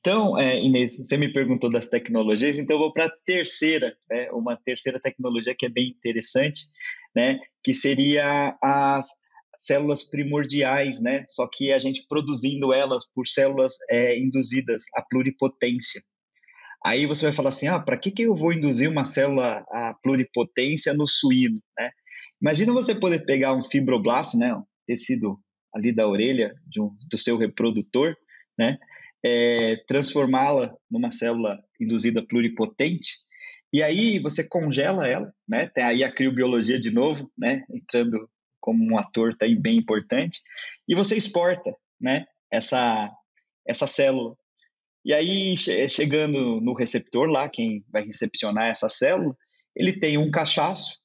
Então, é, Inês, você me perguntou das tecnologias, então eu vou para a terceira, né, uma terceira tecnologia que é bem interessante, né, que seria as células primordiais, né, só que a gente produzindo elas por células é, induzidas à pluripotência. Aí você vai falar assim, ah, para que, que eu vou induzir uma célula à pluripotência no suíno, né? Imagina você poder pegar um fibroblasto, né, um tecido ali da orelha um, do seu reprodutor, né, é, transformá-la numa célula induzida pluripotente, e aí você congela ela, né, tem aí a criobiologia de novo, né, entrando como um ator tá bem importante, e você exporta, né, essa, essa célula. E aí, chegando no receptor lá, quem vai recepcionar essa célula, ele tem um cachaço,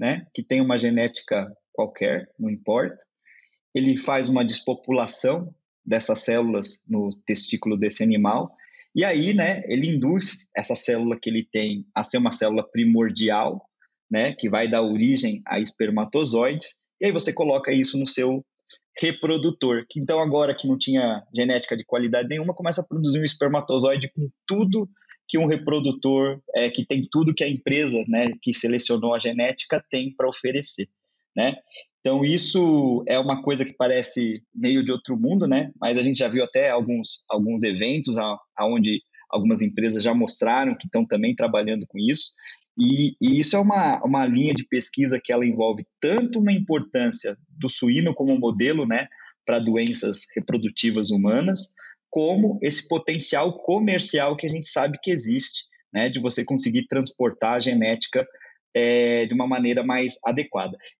né, que tem uma genética qualquer, não importa. Ele faz uma despopulação dessas células no testículo desse animal, e aí, né, ele induz essa célula que ele tem a ser uma célula primordial, né, que vai dar origem a espermatozoides, e aí você coloca isso no seu reprodutor, que então agora que não tinha genética de qualidade nenhuma, começa a produzir um espermatozoide com tudo que um reprodutor, é, que tem tudo que a empresa né, que selecionou a genética tem para oferecer. Né? Então, isso é uma coisa que parece meio de outro mundo, né? mas a gente já viu até alguns, alguns eventos onde algumas empresas já mostraram que estão também trabalhando com isso. E, e, isso é uma, uma linha de pesquisa que ela envolve tanto uma importância do suíno como modelo né, para doenças reprodutivas humanas, como esse potencial comercial que a gente sabe que existe, né, de você conseguir transportar a genética é, de uma maneira mais adequada.